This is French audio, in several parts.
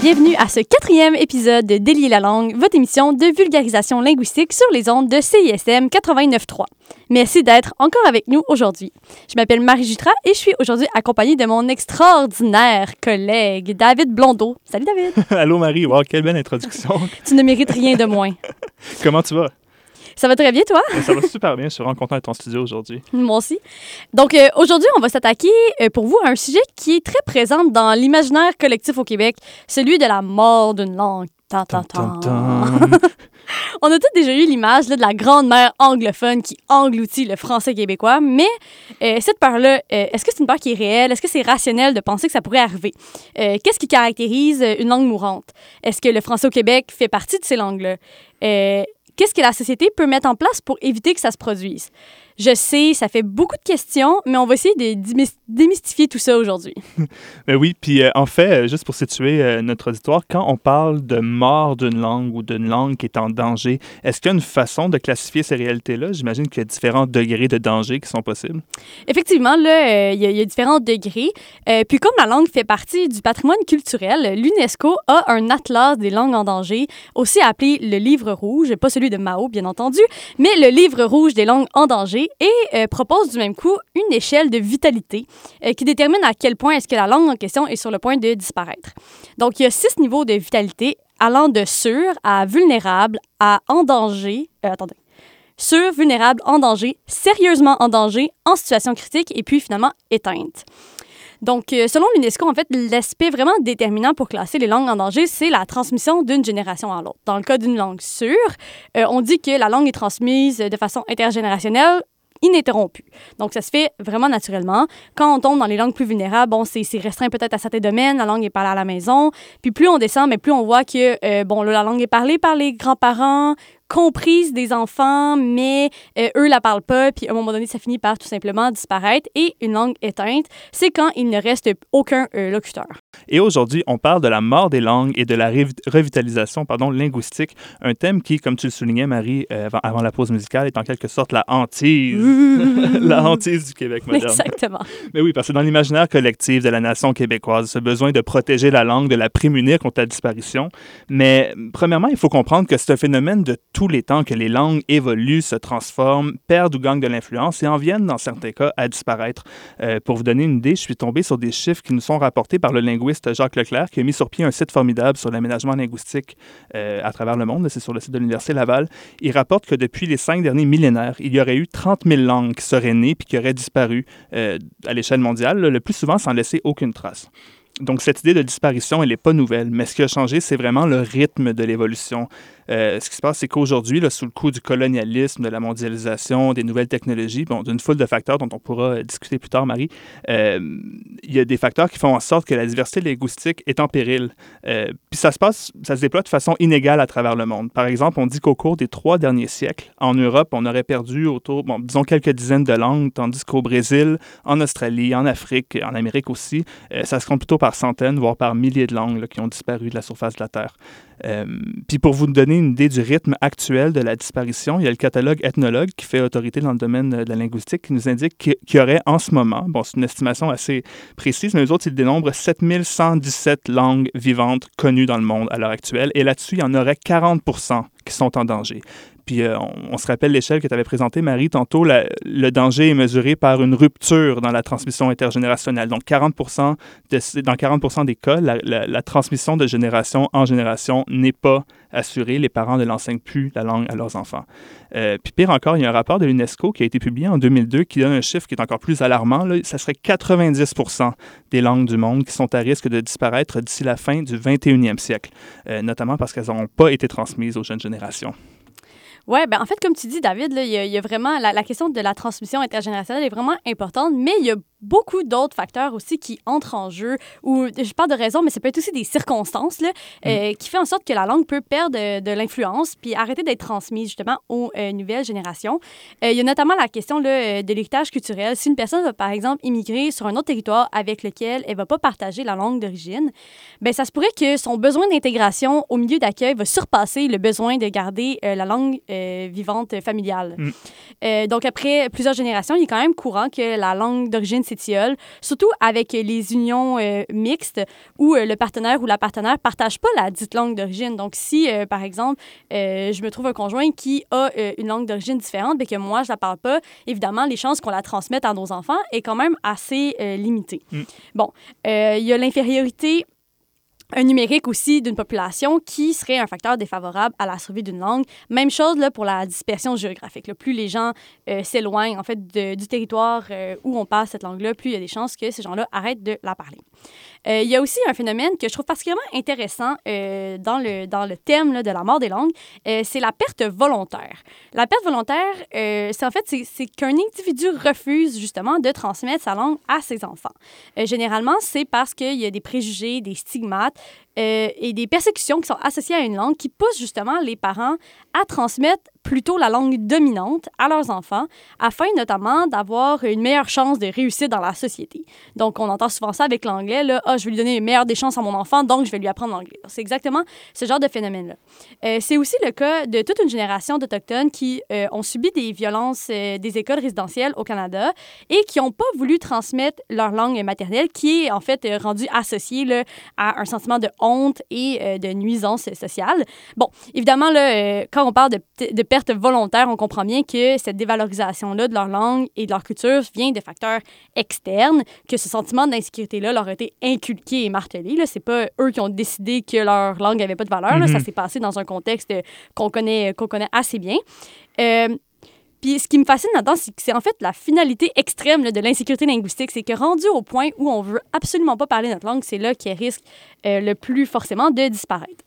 bienvenue à ce quatrième épisode de Délier la langue, votre émission de vulgarisation linguistique sur les ondes de CISM 89.3. Merci d'être encore avec nous aujourd'hui. Je m'appelle Marie Jutra et je suis aujourd'hui accompagnée de mon extraordinaire collègue David Blondeau. Salut David. Allô Marie, wow, quelle belle introduction. tu ne mérites rien de moins. Comment tu vas? Ça va très bien, toi? Ça va super bien. Je suis vraiment content d'être en studio aujourd'hui. Moi aussi. Donc, euh, aujourd'hui, on va s'attaquer euh, pour vous à un sujet qui est très présent dans l'imaginaire collectif au Québec, celui de la mort d'une langue. Tan, tan, tan. on a tous déjà eu l'image de la grande mère anglophone qui engloutit le français québécois, mais euh, cette peur-là, est-ce que c'est une peur qui est réelle? Est-ce que c'est rationnel de penser que ça pourrait arriver? Qu'est-ce qui caractérise une langue mourante? Est-ce que le français au Québec fait partie de ces langues-là? Qu'est-ce que la société peut mettre en place pour éviter que ça se produise? Je sais, ça fait beaucoup de questions, mais on va essayer de démystifier tout ça aujourd'hui. ben oui, puis euh, en fait, euh, juste pour situer euh, notre auditoire, quand on parle de mort d'une langue ou d'une langue qui est en danger, est-ce qu'il y a une façon de classifier ces réalités-là? J'imagine qu'il y a différents degrés de danger qui sont possibles. Effectivement, là, il y, y, a différents degrés. puis comme la langue fait partie du patrimoine culturel, l'UNESCO a un atlas des langues en danger, aussi appelé le Livre rouge, pas celui de Mao, bien entendu, mais le Livre rouge des langues en danger et euh, propose du même coup une échelle de vitalité euh, qui détermine à quel point est-ce que la langue en question est sur le point de disparaître. Donc, il y a six niveaux de vitalité allant de sûr à vulnérable à en danger. Euh, attendez. Sûr, vulnérable, en danger, sérieusement en danger, en situation critique et puis finalement éteinte. Donc, selon l'UNESCO, en fait, l'aspect vraiment déterminant pour classer les langues en danger, c'est la transmission d'une génération à l'autre. Dans le cas d'une langue sûre, on dit que la langue est transmise de façon intergénérationnelle ininterrompu. Donc, ça se fait vraiment naturellement. Quand on tombe dans les langues plus vulnérables, bon, c'est restreint peut-être à certains domaines, la langue est parlée à la maison. Puis plus on descend, mais plus on voit que, euh, bon, la langue est parlée par les grands-parents, comprise des enfants, mais euh, eux la parlent pas, puis à un moment donné, ça finit par tout simplement disparaître. Et une langue éteinte, c'est quand il ne reste aucun euh, locuteur. Et aujourd'hui, on parle de la mort des langues et de la revitalisation pardon, linguistique, un thème qui, comme tu le soulignais, Marie, euh, avant, la pause musicale, est en quelque sorte la hantise, la hantise du Québec moderne. Exactement. Mais oui, parce que dans l'imaginaire collectif de la nation québécoise, ce besoin de protéger la langue, de la prémunir contre la disparition. Mais premièrement, il faut comprendre que c'est un phénomène de tous les temps que les langues évoluent, se transforment, perdent ou gagnent de l'influence et en viennent, dans certains cas, à disparaître. Euh, pour vous donner une idée, je suis tombé sur des chiffres qui nous sont rapportés par le linguiste Jacques Leclerc, qui a mis sur pied un site formidable sur l'aménagement linguistique euh, à travers le monde. C'est sur le site de l'Université Laval. Il rapporte que depuis les cinq derniers millénaires, il y aurait eu 30 000 langues qui seraient nées puis qui auraient disparu euh, à l'échelle mondiale, le plus souvent sans laisser aucune trace. Donc, cette idée de disparition, elle n'est pas nouvelle, mais ce qui a changé, c'est vraiment le rythme de l'évolution. Euh, ce qui se passe, c'est qu'aujourd'hui, sous le coup du colonialisme, de la mondialisation, des nouvelles technologies, bon, d'une foule de facteurs dont on pourra euh, discuter plus tard, Marie, euh, il y a des facteurs qui font en sorte que la diversité linguistique est en péril. puis ça se passe, ça se déploie de façon inégale à travers le monde. Par exemple, on dit qu'au cours des trois derniers siècles, en Europe, on aurait perdu autour, bon, disons quelques dizaines de langues, tandis qu'au Brésil, en Australie, en Afrique, en Amérique aussi, ça se compte plutôt par centaines, voire par milliers de langues qui ont disparu de la surface de la Terre. Puis pour vous donner une idée du rythme actuel de la disparition, il y a le catalogue ethnologue qui fait autorité dans le domaine de la linguistique qui nous indique qu'il y aurait en ce moment, bon c'est une estimation assez précise, mais les autres ils dénombrent 7117 langues vivantes connues dans le monde à l'heure actuelle et là-dessus il y en aurait 40% qui sont en danger. Puis euh, on, se rappelle l'échelle que tu avais présentée, Marie, tantôt, le danger est mesuré par une rupture dans la transmission intergénérationnelle. Donc 40 de, dans 40% des cas, la, transmission de génération en génération n'est pas assurée. Les parents ne l'enseignent plus la langue à leurs enfants. Euh, puis pire encore, il y a un rapport de l'UNESCO qui a été publié en 2002 qui donne un chiffre qui est encore plus alarmant. Là. Ça serait 90% des langues du monde qui sont à risque de disparaître d'ici la fin du 21e siècle, euh, notamment parce qu'elles n'ont pas été transmises aux jeunes générations. Oui, ben en fait, comme tu dis, David, il, y a, vraiment la, la, question de la transmission intergénérationnelle est vraiment importante, mais il y a beaucoup d'autres facteurs aussi qui entrent en jeu, ou je parle de raison, mais ça peut être aussi des circonstances là, mm. euh, qui fait en sorte que la langue peut perdre de, l'influence puis arrêter d'être transmise justement aux euh, nouvelles générations. Euh, il y a notamment la question là, de l'héritage culturel. Si une personne va par exemple immigrer sur un autre territoire avec lequel elle va pas partager la langue d'origine, ben ça se pourrait que son besoin d'intégration au milieu d'accueil va surpasser le besoin de garder la langue vivante familiale. Mm. donc après plusieurs générations, il est quand même courant que la langue d'origine s'étiole, surtout avec les unions euh, mixtes où euh, le partenaire ou la partenaire partage pas la dite langue d'origine. Donc, si, euh, par exemple, je me trouve un conjoint qui a une langue d'origine différente, mais que moi, je la parle pas, évidemment, les chances qu'on la transmette à nos enfants est quand même assez limitée. Mm. Bon, il y a l'infériorité un numérique aussi d'une population qui serait un facteur défavorable à la survie d'une langue. Même chose pour la dispersion géographique. Plus les gens euh, s'éloignent en fait du territoire euh, où on parle cette langue-là, plus il y a des chances que ces gens-là arrêtent de la parler. Euh, il y a aussi un phénomène que je trouve particulièrement intéressant dans, le, dans le thème de la mort des langues, c'est la perte volontaire. La perte volontaire, c'est en fait c'est qu'un individu refuse justement de transmettre sa langue à ses enfants. généralement, c'est parce qu'il y a des préjugés, des stigmates euh, et des persécutions qui sont associées à une langue qui poussent justement les parents à transmettre plutôt la langue dominante à leurs enfants, afin notamment d'avoir une meilleure chance de réussir dans la société. Donc, on entend souvent ça avec l'anglais, là, ah, je vais lui donner une meilleure des chances à mon enfant, donc je vais lui apprendre l'anglais. C'est exactement ce genre de phénomène-là. Euh, c'est aussi le cas de toute une génération d'Autochtones qui euh, ont subi des violences euh, des écoles résidentielles au Canada et qui n'ont pas voulu transmettre leur langue maternelle, qui est en fait rendue associée à un sentiment de honte et de nuisance sociale. Bon, évidemment, là, quand on parle de, de perte volontaire, on comprend bien que cette dévalorisation-là de leur langue et de leur culture vient de facteurs externes, que ce sentiment d'insécurité-là leur a été inculqué et martelé. Ce n'est pas eux qui ont décidé que leur langue n'avait pas de valeur. Ça mhm. s'est passé dans un contexte qu'on connaît, qu'on connaît assez bien. Euh, puis ce qui me fascine là-dedans, c'est que c'est en fait la finalité extrême de l'insécurité linguistique. C'est que rendu au point où on veut absolument pas parler notre langue, c'est là qu'elle risque euh, le plus forcément de disparaître.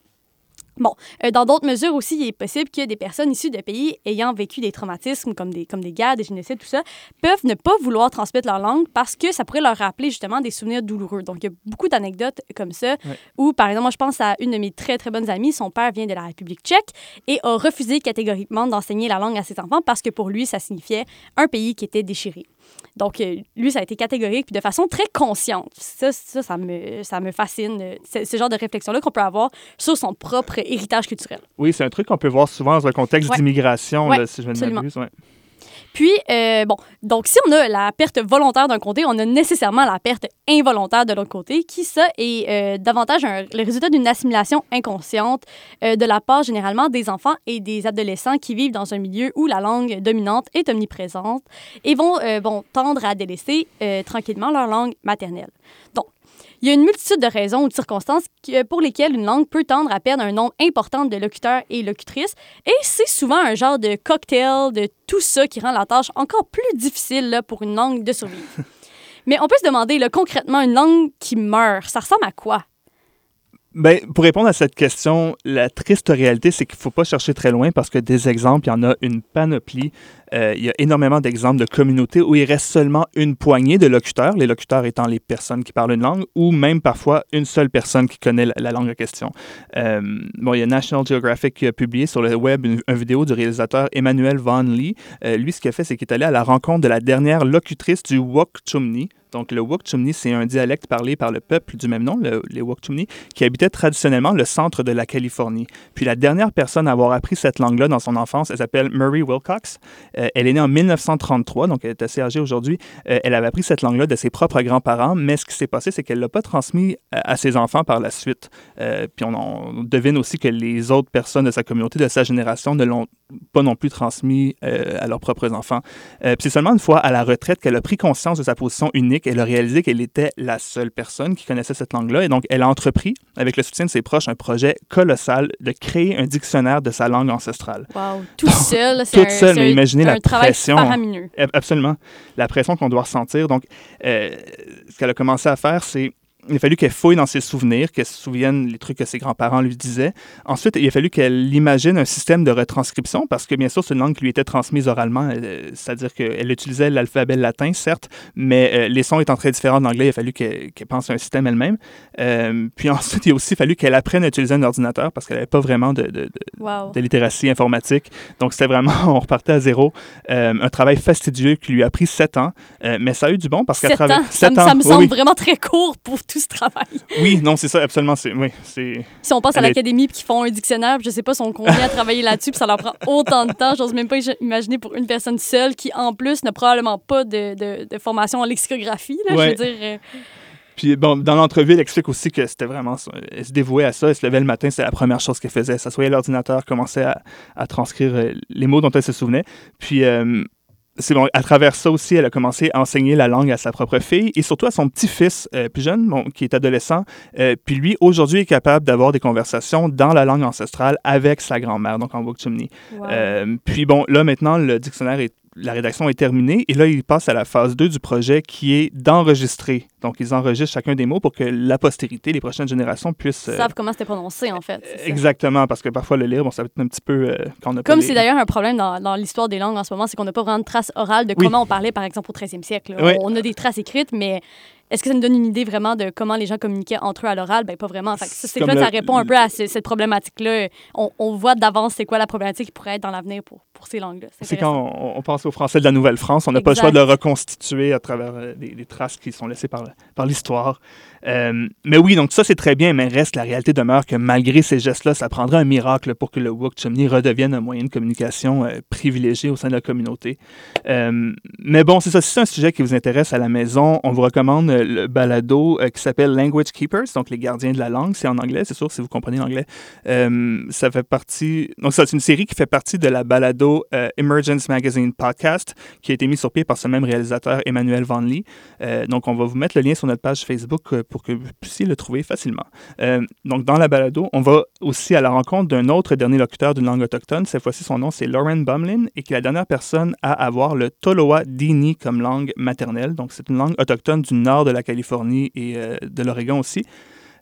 Bon, euh, dans d'autres mesures aussi, il est possible que des personnes issues de pays ayant vécu des traumatismes comme des, comme des guerres, des génocides, tout ça, peuvent ne pas vouloir transmettre leur langue parce que ça pourrait leur rappeler justement des souvenirs douloureux. Donc, il y a beaucoup d'anecdotes comme ça où, par exemple, moi, je pense à une de mes très, très bonnes amies, son père vient de la République tchèque et a refusé catégoriquement d'enseigner la langue à ses enfants parce que pour lui, ça signifiait un pays qui était déchiré. Donc, euh, lui, ça a été catégorique, puis de façon très consciente. Ça, ça, ça me, ça me fascine, euh, ce genre de réflexion-là qu'on peut avoir sur son propre héritage culturel. Oui, c'est un truc qu'on peut voir souvent dans un contexte d'immigration, si je ne m'abuse. Ouais. Puis, euh, bon, donc si on a la perte volontaire d'un côté, on a nécessairement la perte involontaire de l'autre côté, qui, ça, est euh, davantage le résultat d'une assimilation inconsciente euh, de la part généralement des enfants et des adolescents qui vivent dans un milieu où la langue dominante est omniprésente et vont, vont tendre à délaisser tranquillement leur langue maternelle. Il y a une multitude de raisons ou de circonstances pour lesquelles une langue peut tendre à perdre un nombre important de locuteurs et locutrices, et c'est souvent un genre de cocktail de tout ça qui rend la tâche encore plus difficile là, pour une langue de survivre. Mais on peut se demander là, concrètement, une langue qui meurt, ça ressemble à quoi? Ben, pour répondre à cette question, la triste réalité, c'est qu'il ne faut pas chercher très loin parce que des exemples, il y en a une panoplie. Euh, il y a énormément d'exemples de communautés où il reste seulement une poignée de locuteurs, les locuteurs étant les personnes qui parlent une langue, ou même parfois une seule personne qui connaît la, langue en question. Euh, bon, il y a National Geographic qui a publié sur le web une, vidéo du réalisateur Emmanuel Van Lee. Euh, lui, ce qu'il a fait, c'est qu'il est allé à la rencontre de la dernière locutrice du Wok Chumni, donc, le Wokchumni, c'est un dialecte parlé par le peuple du même nom, les Wokchumni, qui habitait traditionnellement le centre de la Californie. Puis la dernière personne à avoir appris cette langue-là dans son enfance, elle s'appelle Murray Wilcox. Euh, elle est née en 1933, donc elle est assez âgée aujourd'hui. Euh, elle avait appris cette langue-là de ses propres grands-parents, mais ce qui s'est passé, c'est qu'elle ne l'a pas transmis à, ses enfants par la suite. Euh, puis on, devine aussi que les autres personnes de sa communauté, de sa génération, ne l'ont pas non plus transmis à leurs propres enfants. puis c'est seulement une fois à la retraite qu'elle a pris conscience de sa position unique elle a réalisé qu'elle était la seule personne qui connaissait cette langue-là. Et donc, elle a entrepris, avec le soutien de ses proches, un projet colossal de créer un dictionnaire de sa langue ancestrale. Wow, tout seul, c'est Tout seul, mais imaginez la pression. Absolument. La pression qu'on doit ressentir. Donc, euh, ce qu'elle a commencé à faire, c'est il a fallu qu'elle fouille dans ses souvenirs, qu'elle se souvienne les trucs que ses grands-parents lui disaient. Ensuite, il a fallu qu'elle imagine un système de retranscription, parce que bien sûr, c'est une langue qui lui était transmise oralement, euh, c'est-à-dire qu'elle utilisait l'alphabet latin, certes, mais euh, les sons étant très différents de l'anglais, il a fallu qu'elle pense à un système elle-même. Euh, puis ensuite, il a aussi fallu qu'elle apprenne à utiliser un ordinateur, parce qu'elle n'avait pas vraiment de, de, de, littératie informatique. Donc, c'était vraiment, on repartait à zéro. un travail fastidieux qui lui a pris sept ans, mais ça a eu du bon, parce qu'à travers... Sept ans, ça, me semble vraiment très court pour tout ce travail. Oui, non, c'est ça, absolument. C'est, oui, c'est... Si on passe à l'académie puis qu'ils font un dictionnaire, je sais pas sont combien à travailler là-dessus, puis ça leur prend autant de temps, j'ose même pas imaginer pour une personne seule qui, en plus, n'a probablement pas de, de, de formation en lexicographie. Là, Ouais. Je veux dire, euh, Puis bon, dans l'entrevue, elle explique aussi que c'était vraiment. Elle se dévouait à ça. Elle se levait le matin, c'était la première chose qu'elle faisait. Elle s'assoyait à l'ordinateur, commençait à, à transcrire euh, les mots dont elle se souvenait. Puis euh, c'est bon, à travers ça aussi, elle a commencé à enseigner la langue à sa propre fille et surtout à son petit-fils euh, plus jeune, bon, qui est adolescent. Euh, puis lui, aujourd'hui, est capable d'avoir des conversations dans la langue ancestrale avec sa grand-mère, donc en Wukchumni. wow. Euh, puis bon, là maintenant, le dictionnaire est la rédaction est terminée et là, il passe à la phase 2 du projet qui est d'enregistrer. Donc, ils enregistrent chacun des mots pour que la postérité, les prochaines générations puissent... Ils euh, savent comment c'était prononcé, en fait. exactement, parce que parfois, le lire, bon, ça va être un petit peu... euh, quand on a Comme c'est d'ailleurs un problème dans, dans l'histoire des langues en ce moment, c'est qu'on n'a pas vraiment de traces orales de Oui. comment on parlait, par exemple, au 13e siècle. On a des traces écrites, mais est-ce que ça nous donne une idée vraiment de comment les gens communiquaient entre eux à l'oral? Ben, pas vraiment. Fait que c'est Comme là, le- ça répond un peu à ce- cette problématique-là? On, on voit d'avance c'est quoi la problématique qui pourrait être dans l'avenir pour, pour ces langues-là. C'est quand on, on pense au français de la Nouvelle-France, on n'a pas le choix de le reconstituer à travers euh, des, des traces qui sont laissées par, par l'histoire. Euh, mais oui, donc ça c'est très bien, mais reste la réalité demeure que malgré ces gestes-là, ça prendrait un miracle pour que le Wuk Chumni redevienne un moyen de communication euh, privilégié au sein de la communauté. Euh, mais bon, c'est ça. Si c'est un sujet qui vous intéresse à la maison, on vous recommande le balado euh, qui s'appelle Language Keepers, donc les gardiens de la langue. C'est en anglais, c'est sûr, si vous comprenez l'anglais. Euh, ça fait partie. Donc, c'est une série qui fait partie de la balado euh, Emergence Magazine Podcast, qui a été mise sur pied par ce même réalisateur, Emmanuel Van Lee. Donc, on va vous mettre le lien sur notre page Facebook pour que vous puissiez le trouver facilement. Donc, dans la balado, on va aussi à la rencontre d'un autre dernier locuteur d'une langue autochtone. Cette fois-ci, son nom, c'est Lauren Bumlin, et qui est la dernière personne à avoir le Toloa Dini comme langue maternelle. Donc, c'est une langue autochtone du nord de la Californie et euh, de l'Oregon aussi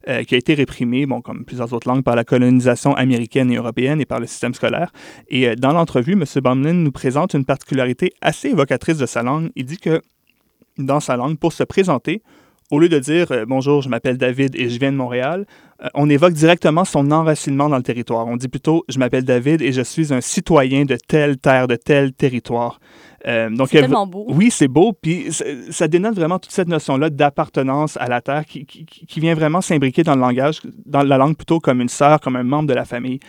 euh, qui a été réprimée, bon, comme plusieurs autres langues, par la colonisation américaine et européenne et par le système scolaire. Et euh, dans l'entrevue, M. Bumlin nous présente une particularité assez évocatrice de sa langue. Il dit que dans sa langue, pour se présenter, au lieu de dire Bonjour, je m'appelle David et je viens de Montréal, on évoque directement son enracinement dans le territoire. On dit plutôt Je m'appelle David et je suis un citoyen de telle terre, de tel territoire. Euh, donc, C'est elle- tellement beau. oui, c'est beau, puis ça, ça dénote vraiment toute cette notion-là d'appartenance à la terre qui, qui- qui vient vraiment s'imbriquer dans le langage, dans la langue plutôt comme une sœur, comme un membre de la famille.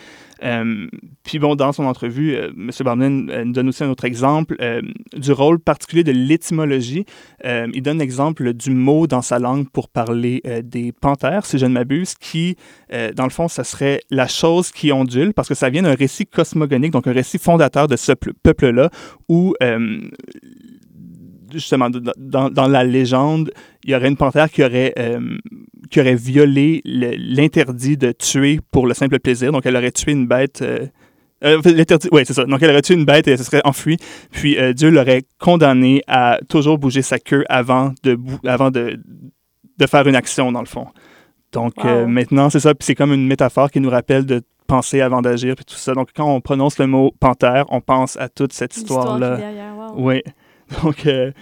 Euh, puis bon, dans son entrevue, euh, M. Barnum euh, nous donne aussi un autre exemple euh, du rôle particulier de l'étymologie. Il donne l'exemple du mot dans sa langue pour parler des panthères, si je ne m'abuse, qui, dans le fond, ça serait la chose qui ondule, parce que ça vient d'un récit cosmogonique, donc un récit fondateur de ce ple- peuple-là, où justement, dans, dans la légende, il y aurait une panthère qui aurait, euh, qui aurait violé l'interdit de tuer pour le simple plaisir. Donc, elle aurait tué une bête. euh, euh, l'interdit, oui, c'est ça. Donc, elle aurait tué une bête et elle se serait enfuie. Puis, euh, Dieu l'aurait condamné à toujours bouger sa queue avant de, avant de, de faire une action, dans le fond. Donc, Wow. maintenant, c'est ça. Puis, c'est comme une métaphore qui nous rappelle de penser avant d'agir, puis tout ça. Donc, quand on prononce le mot panthère, on pense à toute cette histoire-là. derrière, wow. Oui. Donc, euh,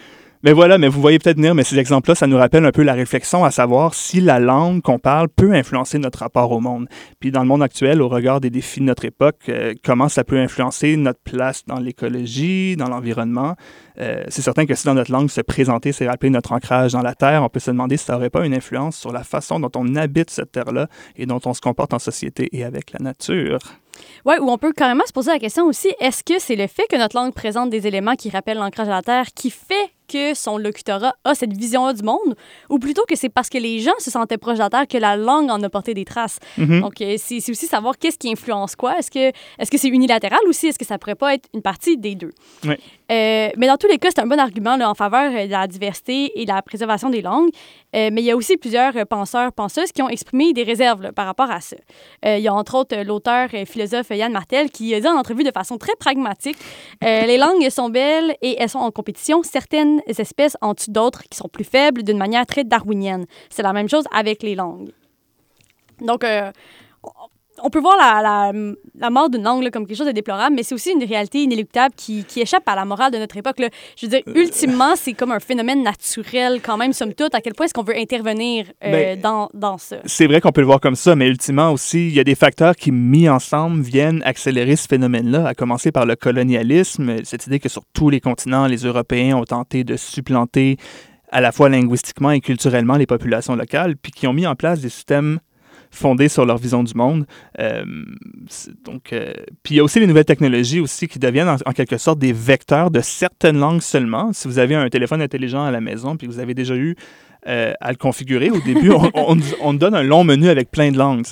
mais voilà, mais vous voyez peut-être venir, mais ces exemples-là, ça nous rappelle un peu la réflexion à savoir si la langue qu'on parle peut influencer notre rapport au monde. Puis dans le monde actuel, au regard des défis de notre époque, euh, comment ça peut influencer notre place dans l'écologie, dans l'environnement? Euh, c'est certain que si dans notre langue, se présenter, c'est rappeler notre ancrage dans la terre, on peut se demander si ça n'aurait pas une influence sur la façon dont on habite cette terre-là et dont on se comporte en société et avec la nature. Oui, ou on peut carrément se poser la question aussi, est-ce que c'est le fait que notre langue présente des éléments qui rappellent l'ancrage à la Terre qui fait que son locutorat a cette vision-là du monde, ou plutôt que c'est parce que les gens se sentaient proches de la Terre que la langue en a porté des traces? Mhm. Donc, euh, c'est c'est aussi savoir qu'est-ce qui influence quoi. Est-ce que est-ce que c'est unilatéral aussi? Est-ce que ça pourrait pas être une partie des deux? Oui. Euh, mais dans tous les cas, c'est un bon argument là, en faveur euh, de la diversité et de la préservation des langues. Euh, mais il y a aussi plusieurs penseurs, penseuses qui ont exprimé des réserves là, par rapport à ça. Euh, il y a entre autres l'auteur et philosophe Yann Martel qui a dit en entrevue de façon très pragmatique Les langues sont belles et elles sont en compétition. Certaines espèces en tuent d'autres qui sont plus faibles d'une manière très darwinienne. C'est la même chose avec les langues. Donc, euh, on peut voir la, la, la mort d'une langue là, comme quelque chose de déplorable, mais c'est aussi une réalité inéluctable qui, qui échappe à la morale de notre époque. là. Je veux dire, Euh. ultimement, c'est comme un phénomène naturel quand même, somme toute. À quel point est-ce qu'on veut intervenir euh, Ben, dans, dans ça? C'est vrai qu'on peut le voir comme ça, mais ultimement aussi, il y a des facteurs qui, mis ensemble, viennent accélérer ce phénomène-là, à commencer par le colonialisme, cette idée que sur tous les continents, les Européens ont tenté de supplanter à la fois linguistiquement et culturellement les populations locales, puis qui ont mis en place des systèmes fondés sur leur vision du monde. Euh, donc, euh, puis il y a aussi les nouvelles technologies aussi qui deviennent en, quelque sorte des vecteurs de certaines langues seulement. Si vous avez un téléphone intelligent à la maison, puis vous avez déjà eu euh, à le configurer. Au début, on, on, on, donne un long menu avec plein de langues.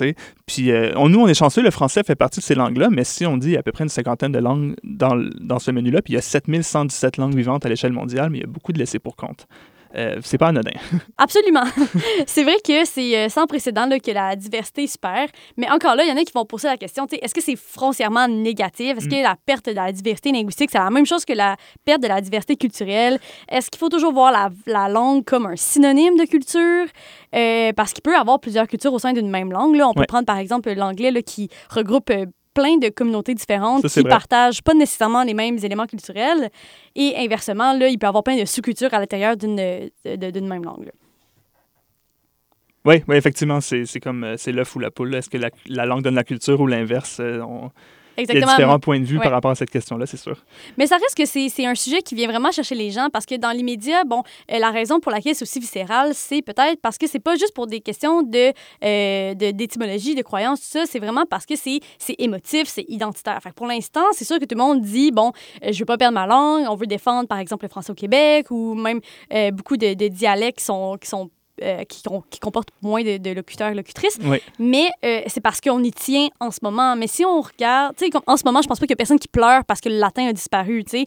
Puis nous, on est chanceux, le français fait partie de ces langues-là, mais si on dit à peu près une cinquantaine de langues dans, dans ce menu-là, puis il y a 7117 langues vivantes à l'échelle mondiale, mais il y a beaucoup de laissés pour compte. Euh, c'est pas anodin. Absolument. c'est vrai que c'est euh, sans précédent là, que la diversité est super, mais encore là, il y en a qui vont poser la question, est-ce que c'est foncièrement négatif? Est-ce mm. que la perte de la diversité linguistique, c'est la même chose que la perte de la diversité culturelle? Est-ce qu'il faut toujours voir la, la, langue comme un synonyme de culture? Euh, parce qu'il peut y avoir plusieurs cultures au sein d'une même langue. Là. On peut ouais. prendre par exemple l'anglais qui regroupe plein de communautés différentes Ça, qui vrai. partagent pas nécessairement les mêmes éléments culturels. Et inversement, là, il peut y avoir plein de sous-cultures à l'intérieur d'une même langue. Là. Oui, oui, effectivement, c'est comme euh, c'est l'œuf ou la poule. Est-ce que la, la, langue donne la culture ou l'inverse? Euh, on... Exactement. Il y a différents points de vue ouais. par rapport à cette question-là, c'est sûr. Mais ça reste que c'est un sujet qui vient vraiment chercher les gens parce que dans l'immédiat, bon, euh, la raison pour laquelle c'est aussi viscéral, c'est peut-être parce que c'est pas juste pour des questions de euh, d'étymologie, de, de croyance, tout ça, c'est vraiment parce que c'est émotif, c'est identitaire. Fait pour l'instant, c'est sûr que tout le monde dit, bon, euh, je veux pas perdre ma langue, on veut défendre, par exemple, le français au Québec ou même euh, beaucoup de, de, dialectes qui sont, qui sont euh, qui, qui, comporte moins de, de locuteurs locutrices. Oui. Mais euh, c'est parce qu'on y tient en ce moment. Mais si on regarde, tu sais, en ce moment, je pense pas qu'il y a personne qui pleure parce que le latin a disparu, tu sais.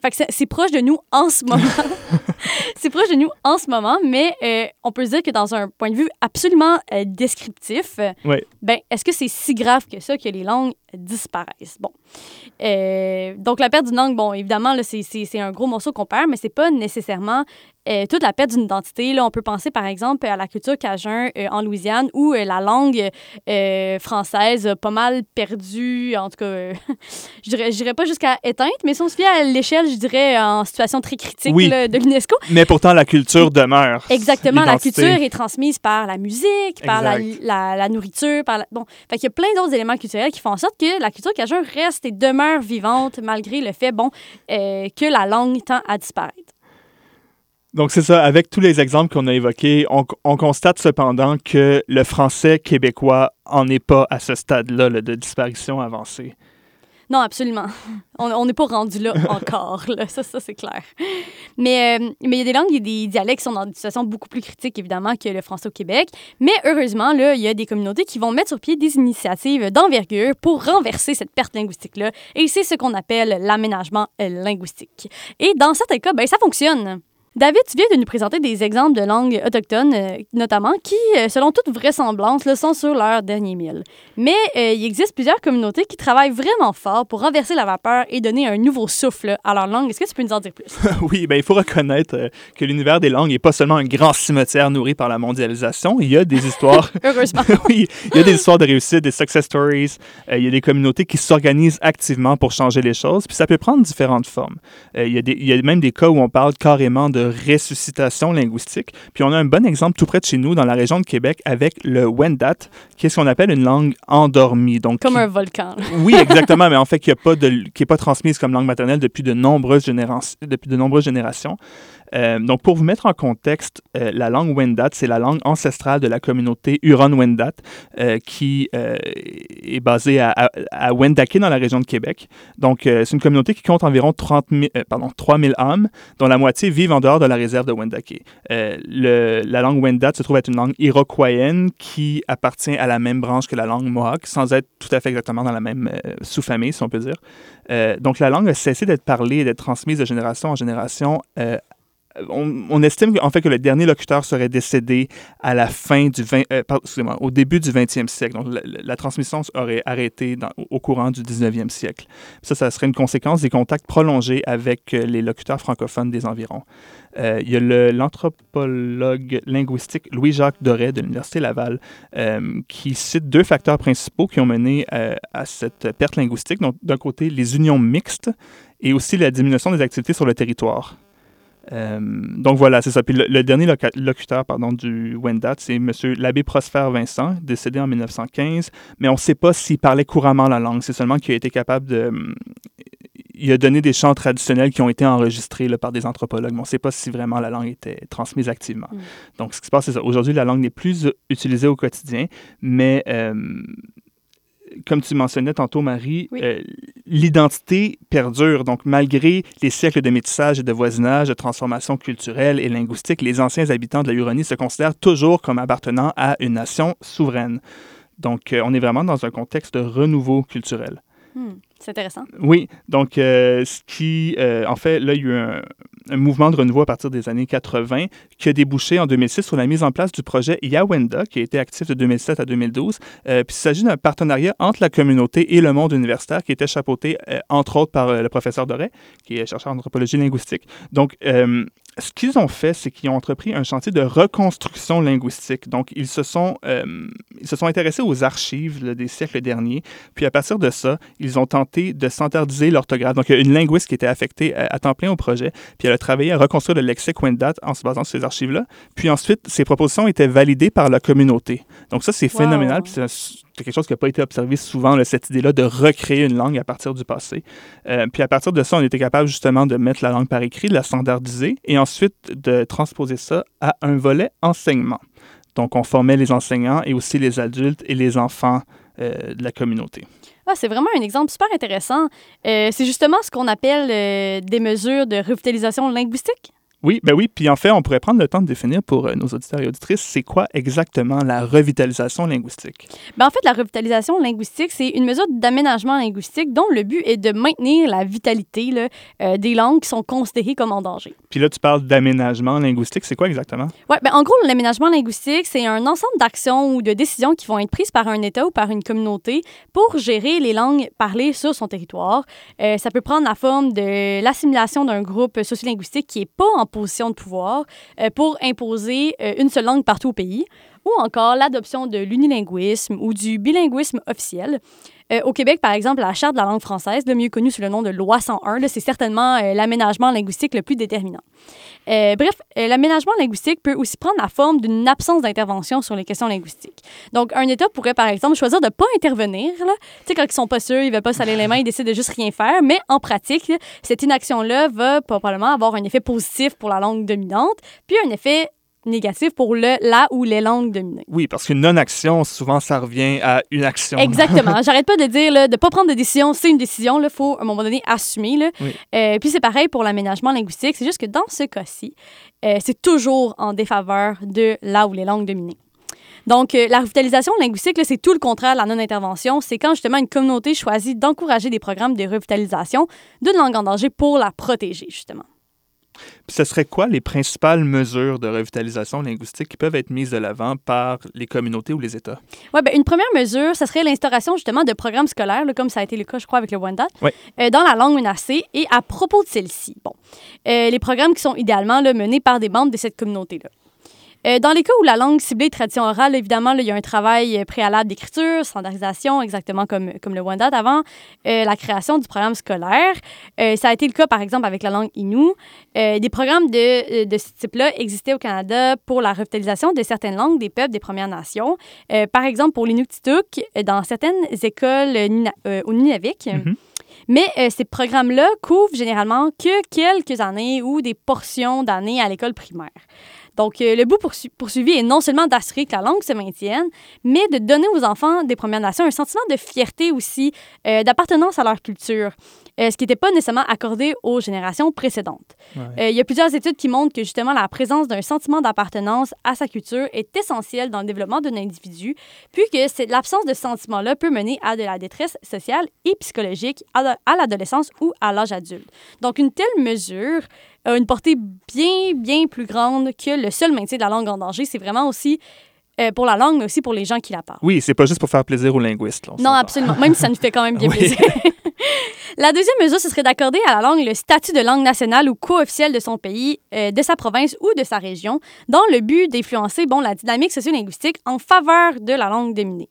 Fait que c'est proche de nous en ce moment. c'est proche de nous en ce moment, mais euh, on peut se dire que dans un point de vue absolument descriptif, oui. ben, est-ce que c'est si grave que ça que les langues disparaissent? Bon. Euh, donc, la perte d'une langue, bon, évidemment, c'est un gros morceau qu'on perd, mais c'est pas nécessairement euh, toute la perte d'une identité. Là, on peut penser, par exemple, à la culture cajun euh, en Louisiane, où la langue française a pas mal perdu, en tout cas, je dirais, dirais pas jusqu'à éteinte, mais si on se fie à l'échelle, je dirais, en situation très critique oui, là, de l'UNESCO. Mais pourtant, la culture demeure. Exactement, la culture est transmise par la musique, par la, la, la, nourriture, par la... Bon, fait qu'il y a plein d'autres éléments culturels qui font en sorte que la culture cajun reste et demeure vivante malgré le fait, bon, que la langue tend à disparaître. Donc, c'est ça. Avec tous les exemples qu'on a évoqués, on, on, constate cependant que le français québécois en est pas à ce stade-là de disparition avancée. Non, absolument. On n'est pas rendu là encore. Là. Ça, ça c'est clair. Mais euh, mais il y a des langues et des dialectes qui sont dans des situations beaucoup plus critiques, évidemment, que le français au Québec. Mais heureusement, il y a des communautés qui vont mettre sur pied des initiatives d'envergure pour renverser cette perte linguistique-là. Et c'est ce qu'on appelle l'aménagement linguistique. Et dans certains cas, ben, ça fonctionne. David, tu viens de nous présenter des exemples de langues autochtones, euh, notamment, qui, euh, selon toute vraisemblance, là, sont sur leur dernier mille. Mais euh, il existe plusieurs communautés qui travaillent vraiment fort pour renverser la vapeur et donner un nouveau souffle à leur langue. Est-ce que tu peux nous en dire plus? oui, ben, il faut reconnaître euh, que l'univers des langues n'est pas seulement un grand cimetière nourri par la mondialisation. Il y a des histoires... Heureusement. oui, il y a des histoires de réussite, des success stories. Il y a des communautés qui s'organisent activement pour changer les choses. Puis ça peut prendre différentes formes. il, y a des, il y a même des cas où on parle carrément de ressuscitation linguistique. Puis on a un bon exemple tout près de chez nous, dans la région de Québec, avec le Wendat, qui est ce qu'on appelle une langue endormie. Donc, comme qui... un volcan. oui, exactement, mais en fait, qui n'est pas, pas transmise comme langue maternelle depuis de nombreuses, généra depuis de nombreuses générations. Euh, donc, pour vous mettre en contexte, euh, la langue Wendat, c'est la langue ancestrale de la communauté Huron-Wendat euh, qui est basée à, à, Wendake, dans la région de Québec. Donc, c'est une communauté qui compte environ 30 000, pardon, 3000 âmes, dont la moitié vivent en dehors de la réserve de Wendake. La langue Wendat se trouve être une langue iroquoienne qui appartient à la même branche que la langue Mohawk, sans être tout à fait exactement dans la même sous-famille, si on peut dire. donc, la langue a cessé d'être parlée et d'être transmise de génération en génération on, on, estime en fait que le dernier locuteur serait décédé à la fin du 20, euh, au début du 20e siècle. Donc la, transmission aurait arrêté au courant du 19e siècle. Ça, ça serait une conséquence des contacts prolongés avec euh, les locuteurs francophones des environs. Euh, il y a l'anthropologue linguistique Louis-Jacques Doré de l'Université Laval euh, qui cite deux facteurs principaux qui ont mené euh, à cette perte linguistique. Donc, d'un côté, les unions mixtes et aussi la diminution des activités sur le territoire. Euh, donc voilà, c'est ça. Puis le, le dernier loca- locuteur pardon, du Wendat, c'est M. l'abbé Prosper Vincent, décédé en 1915, mais on ne sait pas s'il parlait couramment la langue. C'est seulement qu'il a été capable de... il a donné des chants traditionnels qui ont été enregistrés là, par des anthropologues, mais on ne sait pas si vraiment la langue était transmise activement. Mm. Donc, ce qui se passe, c'est ça. Aujourd'hui, la langue n'est plus utilisée au quotidien, mais euh, comme tu mentionnais tantôt, Marie, Oui. euh, l'identité perdure. Donc, malgré les siècles de métissage et de voisinage, de transformation culturelle et linguistique, les anciens habitants de la Huronie se considèrent toujours comme appartenant à une nation souveraine. Donc, euh, on est vraiment dans un contexte de renouveau culturel. Hmm, C'est intéressant. Oui, donc euh, ce qui, euh, en fait, là, il y a eu un, mouvement de renouveau à partir des années 80 qui a débouché en 2006 sur la mise en place du projet Yawenda, qui a été actif de 2007 à 2012. Euh, puis il s'agit d'un partenariat entre la communauté et le monde universitaire qui était chapeauté, entre autres, par le professeur Doré, qui est chercheur en anthropologie linguistique. Donc, ce qu'ils ont fait, c'est qu'ils ont entrepris un chantier de reconstruction linguistique. Donc, ils se sont, ils se sont intéressés aux archives des siècles derniers. Puis, à partir de ça, ils ont tenté de standardiser l'orthographe. Donc, il y a une linguiste qui était affectée à, à temps plein au projet. Puis, elle a travaillé à reconstruire le lexique Wendat en se basant sur ces archives-là. Puis, ensuite, ces propositions étaient validées par la communauté. Donc, ça, c'est Wow. phénoménal. Puis, c'est c'est quelque chose qui n'a pas été observé souvent, là, cette idée-là de recréer une langue à partir du passé. Euh, puis à partir de ça, on était capable justement de mettre la langue par écrit, de la standardiser et ensuite de transposer ça à un volet enseignement. Donc on formait les enseignants et aussi les adultes et les enfants euh, de la communauté. C'est vraiment un exemple super intéressant. Euh, c'est justement ce qu'on appelle euh, des mesures de revitalisation linguistique? Oui, ben oui. Puis en fait, on pourrait prendre le temps de définir pour euh, nos auditeurs et auditrices, c'est quoi exactement la revitalisation linguistique? Ben, en fait, la revitalisation linguistique, c'est une mesure d'aménagement linguistique dont le but est de maintenir la vitalité là, euh, des langues qui sont considérées comme en danger. Puis là, tu parles d'aménagement linguistique, c'est quoi exactement? Ouais, ben, en gros, l'aménagement linguistique, c'est un ensemble d'actions ou de décisions qui vont être prises par un État ou par une communauté pour gérer les langues parlées sur son territoire. Euh, ça peut prendre la forme de l'assimilation d'un groupe sociolinguistique qui n'est pas en position de pouvoir euh, pour imposer euh, une seule langue partout au pays, ou encore l'adoption de l'unilinguisme ou du bilinguisme officiel. Euh, au Québec, par exemple, la Charte de la langue française, le mieux connue sous le nom de Loi 101, là, c'est certainement euh, l'aménagement linguistique le plus déterminant. Euh, bref, l'aménagement linguistique peut aussi prendre la forme d'une absence d'intervention sur les questions linguistiques. Donc, un État pourrait, par exemple, choisir de ne pas intervenir. Tu sais, quand ils sont pas sûrs, ils veulent pas saler les mains, ils décident de juste rien faire. Mais en pratique, cette inaction-là va probablement avoir un effet positif pour la langue dominante, puis un effet négatif pour le, la ou les langues dominées. Oui, parce qu'une non-action, souvent, ça revient à une action. Exactement. J'arrête pas de dire là, de pas prendre de décision, c'est une décision. Il faut à un moment donné assumer. Là. Oui. Euh, puis c'est pareil pour l'aménagement linguistique. C'est juste que dans ce cas-ci, euh, c'est toujours en défaveur de là où les langues dominées. Donc, euh, la revitalisation linguistique, c'est tout le contraire de la non-intervention. C'est quand justement une communauté choisit d'encourager des programmes de revitalisation d'une langue en danger pour la protéger, justement. Puis ce serait quoi les principales mesures de revitalisation linguistique qui peuvent être mises de l'avant par les communautés ou les États? Ouais, ben, une première mesure, ce serait l'instauration justement de programmes scolaires, là, comme ça a été le cas, je crois, avec le Wendat, Ouais. euh, dans la langue menacée. Et à propos de celle-ci, bon, euh, les programmes qui sont idéalement là, menés par des membres de cette communauté-là. Euh, dans les cas où la langue ciblée est tradition orale, évidemment, là, il y a un travail euh, préalable d'écriture, standardisation, exactement comme, comme le Wendat avant, euh, la création du programme scolaire. Euh, ça a été le cas, par exemple, avec la langue Innu. Des programmes de, de ce type-là existaient au Canada pour la revitalisation de certaines langues des peuples des Premières Nations. Par exemple, pour l'Inuktitut, dans certaines écoles au Nunavik. Mhm. Mais euh, ces programmes-là couvrent généralement que quelques années ou des portions d'années à l'école primaire. Donc, euh, le but poursu- poursuivi est non seulement d'assurer que la langue se maintienne, mais de donner aux enfants des Premières Nations un sentiment de fierté aussi, euh, d'appartenance à leur culture, euh, ce qui n'était pas nécessairement accordé aux générations précédentes. Ouais. Euh, il y a plusieurs études qui montrent que justement la présence d'un sentiment d'appartenance à sa culture est essentielle dans le développement d'un individu, puis que l'absence de ce sentiment-là peut mener à de la détresse sociale et psychologique à, la- à l'adolescence ou à l'âge adulte. Donc une telle mesure a une portée bien, bien plus grande que le seul maintien de la langue en danger. C'est vraiment aussi euh, pour la langue, mais aussi pour les gens qui la parlent. Oui, c'est pas juste pour faire plaisir aux linguistes. là, Non, absolument. Même si ça nous fait quand même bien Oui. plaisir. La deuxième mesure, ce serait d'accorder à la langue le statut de langue nationale ou co-officielle de son pays, euh, de sa province ou de sa région, dans le but d'influencer bon, la dynamique sociolinguistique en faveur de la langue dominée.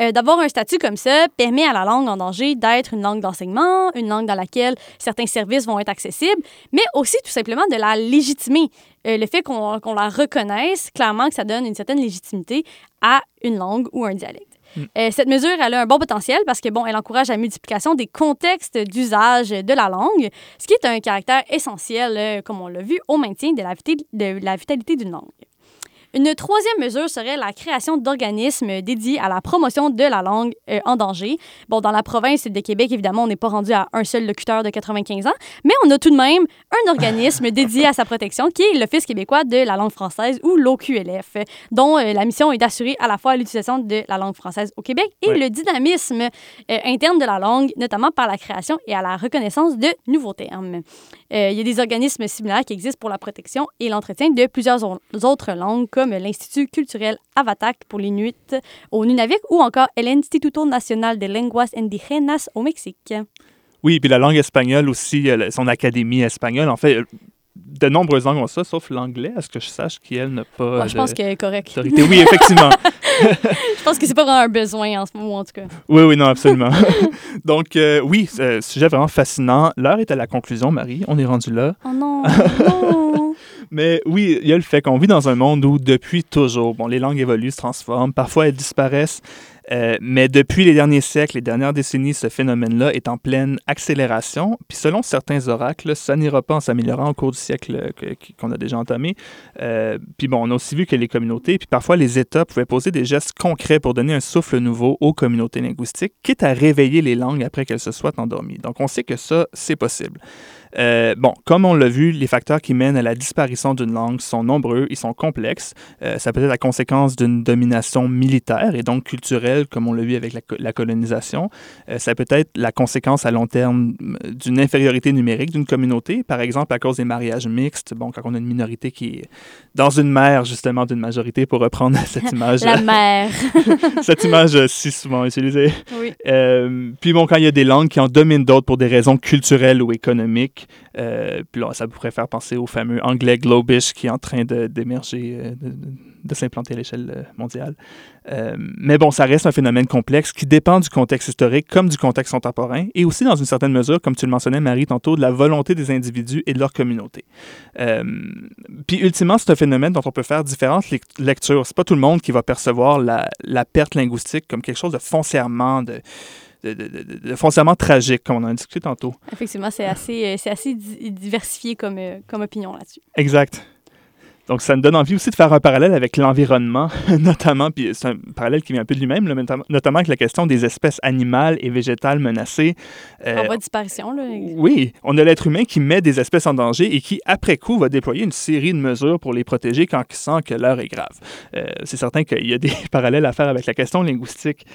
Euh, D'avoir un statut comme ça permet à la langue en danger d'être une langue d'enseignement, une langue dans laquelle certains services vont être accessibles, mais aussi tout simplement de la légitimer. Euh, le fait qu'on la reconnaisse, clairement que ça donne une certaine légitimité à une langue ou un dialecte. Mm. Euh, cette mesure, elle a un bon potentiel parce que, bon, elle encourage la multiplication des contextes d'usage de la langue, ce qui est un caractère essentiel, euh, comme on l'a vu, au maintien de la, vita- de la vitalité d'une langue. Une troisième mesure serait la création d'organismes dédiés à la promotion de la langue euh, en danger. Bon, dans la province de Québec, évidemment, on n'est pas rendu à un seul locuteur de 95 ans, mais on a tout de même un organisme dédié à sa protection qui est l'Office québécois de la langue française ou l'OQLF, dont euh, la mission est d'assurer à la fois l'utilisation de la langue française au Québec et le dynamisme euh, interne de la langue, notamment par la création et à la reconnaissance de nouveaux termes. Il y a des organismes similaires qui existent pour la protection et l'entretien de plusieurs au- autres langues, comme l'Institut culturel Avatak pour l'Inuit au Nunavik ou encore el Instituto Nacional de Lenguas Indígenas au Mexique. Oui, puis la langue espagnole aussi, euh, son académie espagnole, en fait, de nombreuses langues ont ça, sauf l'anglais, à ce que je sache, qui, elle, n'a pas je pense que c'est correct. d'autorité. Oui, effectivement. Je pense que c'est pas vraiment un besoin en ce moment, en tout cas. Oui, oui, non, absolument. Donc, euh, oui, euh, sujet vraiment fascinant. L'heure est à la conclusion, Marie. On est rendu là. Oh non, non. Mais oui, il y a le fait qu'on vit dans un monde où, depuis toujours, bon, les langues évoluent, se transforment, parfois elles disparaissent. Euh, mais depuis les derniers siècles, les dernières décennies, ce phénomène-là est en pleine accélération. Puis selon certains oracles, ça n'ira pas en s'améliorant au cours du siècle euh, qu'on a déjà entamé. Euh, puis bon, on a aussi vu que les communautés, puis parfois les États pouvaient poser des gestes concrets pour donner un souffle nouveau aux communautés linguistiques, quitte à réveiller les langues après qu'elles se soient endormies. Donc on sait que ça, c'est possible. Euh, bon, comme on l'a vu, les facteurs qui mènent à la disparition d'une langue sont nombreux, ils sont complexes. Euh, ça peut être la conséquence d'une domination militaire et donc culturelle, comme on l'a vu avec la, co- la colonisation. Euh, ça peut être la conséquence à long terme d'une infériorité numérique d'une communauté, par exemple à cause des mariages mixtes. Bon, quand on a une minorité qui est dans une mer, justement, d'une majorité, pour reprendre cette image, La mère. cette image si souvent utilisée. Oui. Puis bon, quand il y a des langues qui en dominent d'autres pour des raisons culturelles ou économiques, euh, puis là, ça pourrait faire penser au fameux anglais globish qui est en train d'émerger, euh, de, s'implanter à l'échelle euh, mondiale. Euh, mais bon, ça reste un phénomène complexe qui dépend du contexte historique comme du contexte contemporain et aussi, dans une certaine mesure, comme tu le mentionnais, Marie, tantôt, de la volonté des individus et de leur communauté. Puis ultimement, c'est un phénomène dont on peut faire différentes lec- lectures. C'est pas tout le monde qui va percevoir la, la perte linguistique comme quelque chose de foncièrement de, de, foncièrement tragique, comme on en a discuté tantôt. Effectivement, c'est assez, euh, c'est assez di- diversifié comme, euh, comme opinion là-dessus. Exact. Donc, ça me donne envie aussi de faire un parallèle avec l'environnement, notamment, puis c'est un parallèle qui vient un peu de lui-même, là, notamment avec la question des espèces animales et végétales menacées. Euh, en voie de disparition, là. oui, on a l'être humain qui met des espèces en danger et qui, après coup, va déployer une série de mesures pour les protéger quand il sent que l'heure est grave. Euh, c'est certain qu'il y a des parallèles à faire avec la question linguistique.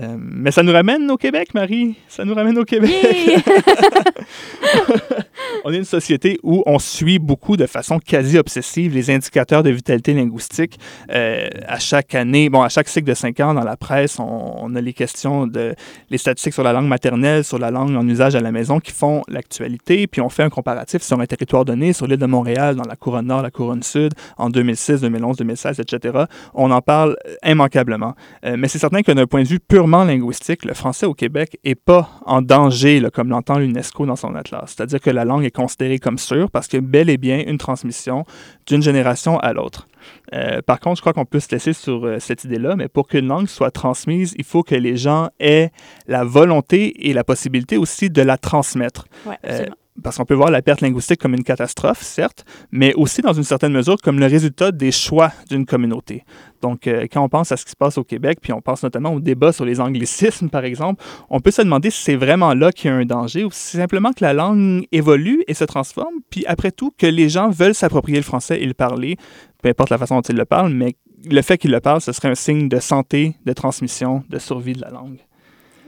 Euh, mais ça nous ramène au Québec, Marie. Ça nous ramène au Québec. Yeah! on est une société où on suit beaucoup de façon quasi obsessive les indicateurs de vitalité linguistique. Euh, à chaque année, bon, à chaque cycle de cinq ans dans la presse, on, on a les questions de les statistiques sur la langue maternelle, sur la langue en usage à la maison qui font l'actualité. Puis on fait un comparatif sur un territoire donné, sur l'île de Montréal, dans la couronne nord, la couronne sud, en 2006, 2011, 2016, etc. On en parle immanquablement. Euh, mais c'est certain que d'un point de vue purement linguistique, le français au Québec n'est pas en danger, là, comme l'entend l'UNESCO dans son atlas. C'est-à-dire que la langue est considérée comme sûre parce a bel et bien une transmission d'une génération à l'autre. Euh, par contre, je crois qu'on peut se laisser sur euh, cette idée-là, mais pour qu'une langue soit transmise, il faut que les gens aient la volonté et la possibilité aussi de la transmettre. Ouais, Euh. Parce qu'on peut voir la perte linguistique comme une catastrophe, certes, mais aussi dans une certaine mesure comme le résultat des choix d'une communauté. Donc, euh, quand on pense à ce qui se passe au Québec, puis on pense notamment au débat sur les anglicismes, par exemple, on peut se demander si c'est vraiment là qu'il y a un danger ou si c'est simplement que la langue évolue et se transforme, puis après tout, que les gens veulent s'approprier le français et le parler, peu importe la façon dont ils le parlent, mais le fait qu'ils le parlent, ce serait un signe de santé, de transmission, de survie de la langue.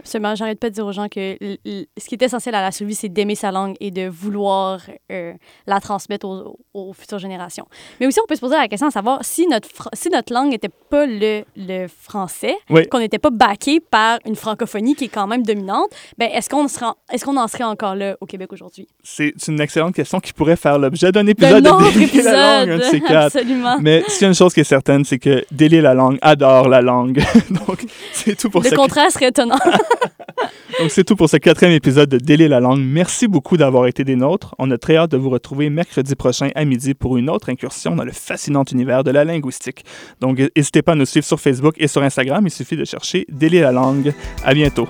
Absolument. J'arrête pas de dire aux gens que ce qui est essentiel à la survie, c'est d'aimer sa langue et de vouloir euh, la transmettre aux, aux futures générations. Mais aussi, on peut se poser la question de savoir si notre, si notre langue n'était pas le, le français, Oui. qu'on n'était pas baqué par une francophonie qui est quand même dominante, ben est-ce qu'on est-ce qu'on en serait encore là au Québec aujourd'hui? C'est une excellente question qui pourrait faire l'objet d'un épisode de autre Délier la langue, un de ces épisode! quatre. Absolument. Mais s'il y a une chose qui est certaine, c'est que Délier la langue adore la langue. Donc, c'est tout pour Le ce contraire serait étonnant. Donc, c'est tout pour ce quatrième épisode de Délai la langue. Merci beaucoup d'avoir été des nôtres. On a très hâte de vous retrouver mercredi prochain à midi pour une autre incursion dans le fascinant univers de la linguistique. Donc, n'hésitez pas à nous suivre sur Facebook et sur Instagram. Il suffit de chercher Délai la langue. À bientôt.